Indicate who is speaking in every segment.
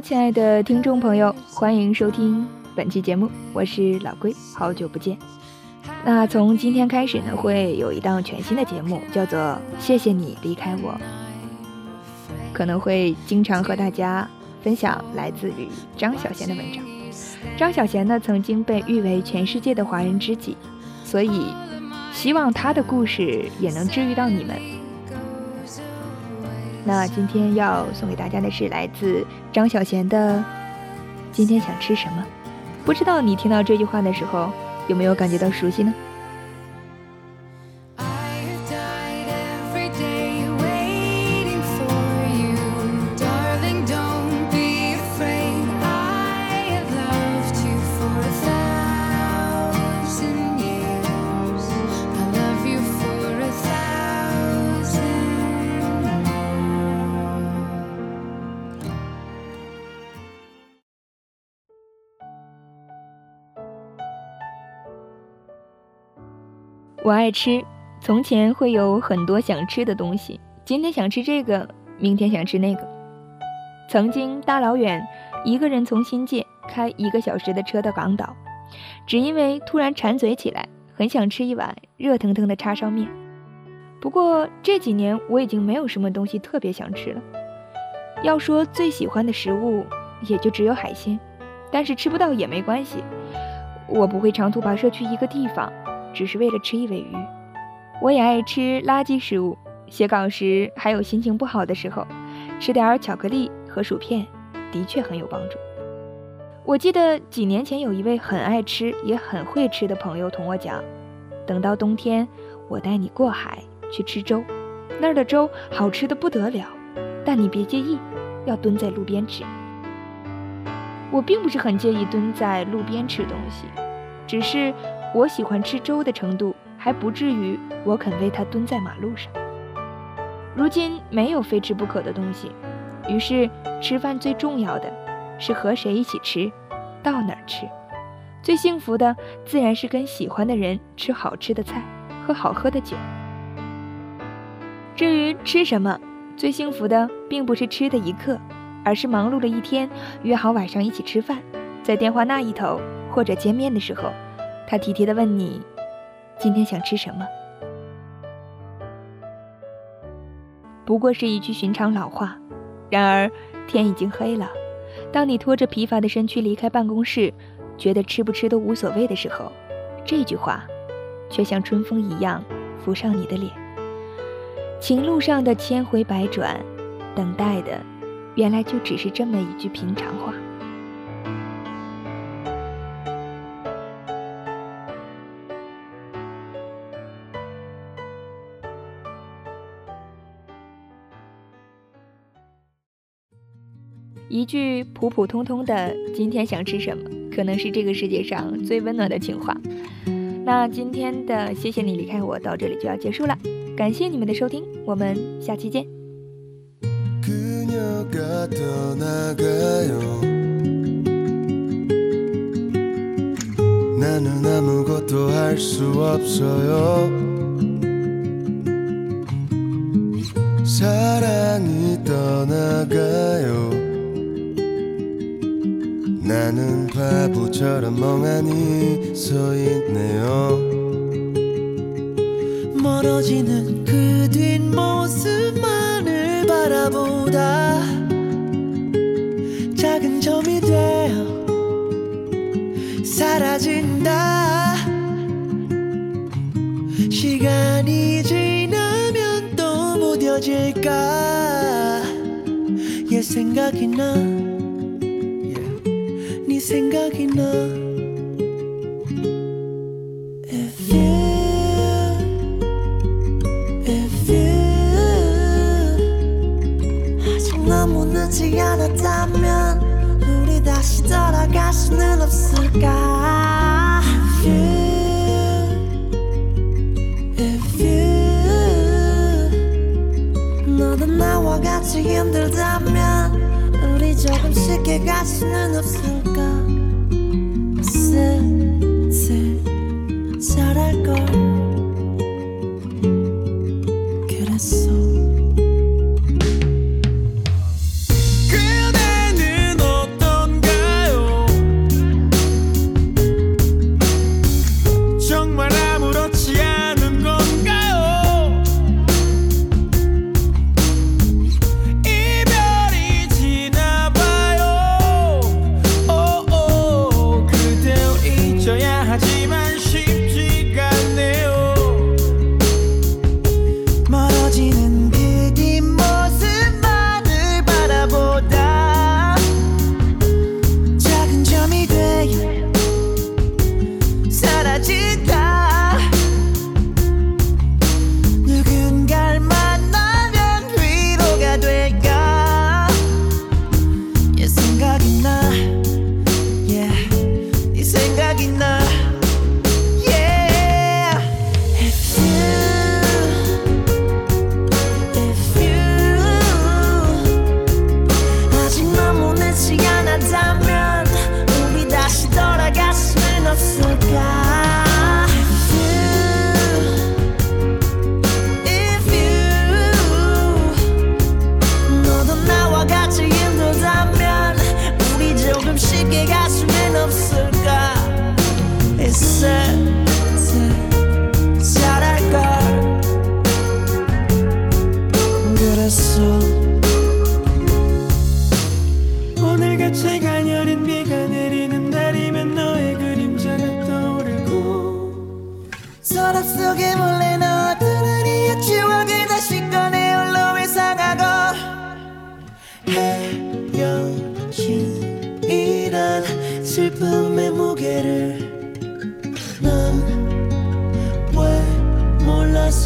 Speaker 1: 亲爱的听众朋友，欢迎收听本期节目，我是老龟，好久不见。那从今天开始呢，会有一档全新的节目，叫做《谢谢你离开我》，可能会经常和大家分享来自于张小娴的文章。张小娴呢，曾经被誉为全世界的华人知己，所以希望她的故事也能治愈到你们。那今天要送给大家的是来自张小娴的《今天想吃什么》，不知道你听到这句话的时候有没有感觉到熟悉呢？我爱吃，从前会有很多想吃的东西，今天想吃这个，明天想吃那个。曾经大老远一个人从新界开一个小时的车到港岛，只因为突然馋嘴起来，很想吃一碗热腾腾的叉烧面。不过这几年我已经没有什么东西特别想吃了。要说最喜欢的食物，也就只有海鲜，但是吃不到也没关系，我不会长途跋涉去一个地方。只是为了吃一尾鱼，我也爱吃垃圾食物。写稿时还有心情不好的时候，吃点巧克力和薯片，的确很有帮助。我记得几年前有一位很爱吃也很会吃的朋友同我讲，等到冬天，我带你过海去吃粥，那儿的粥好吃的不得了，但你别介意，要蹲在路边吃。我并不是很介意蹲在路边吃东西，只是。我喜欢吃粥的程度还不至于我肯为他蹲在马路上。如今没有非吃不可的东西，于是吃饭最重要的是和谁一起吃，到哪儿吃。最幸福的自然是跟喜欢的人吃好吃的菜，喝好喝的酒。至于吃什么，最幸福的并不是吃的一刻，而是忙碌了一天，约好晚上一起吃饭，在电话那一头或者见面的时候。他体贴地问你：“今天想吃什么？”不过是一句寻常老话。然而天已经黑了，当你拖着疲乏的身躯离开办公室，觉得吃不吃都无所谓的时候，这句话却像春风一样拂上你的脸。情路上的千回百转，等待的原来就只是这么一句平常话。一句普普通通的“今天想吃什么”，可能是这个世界上最温暖的情话。那今天的谢谢你离开我到这里就要结束了，感谢你们的收听，我们下期见。나는 바보처럼 멍하니 서 있네요 멀어지는 그 뒷모습만을 바라보다 작은 점이 되어 사라진다 시간이 지나면 또 무뎌질까 옛 생각이 나 생각이 나. If you 너무 늦지 않았다면 우리 다시 돌아갈 수는 없을까? If 너도 나와 같이 힘들다면 우리 조금 쉽게 갈 수는 없을까 슬슬 잘할걸 그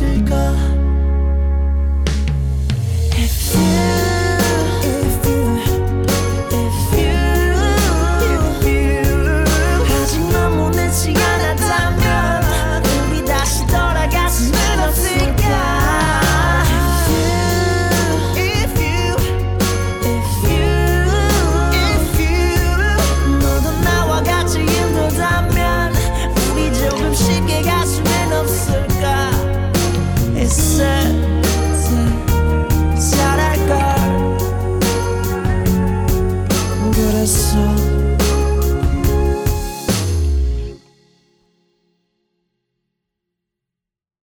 Speaker 2: 这个。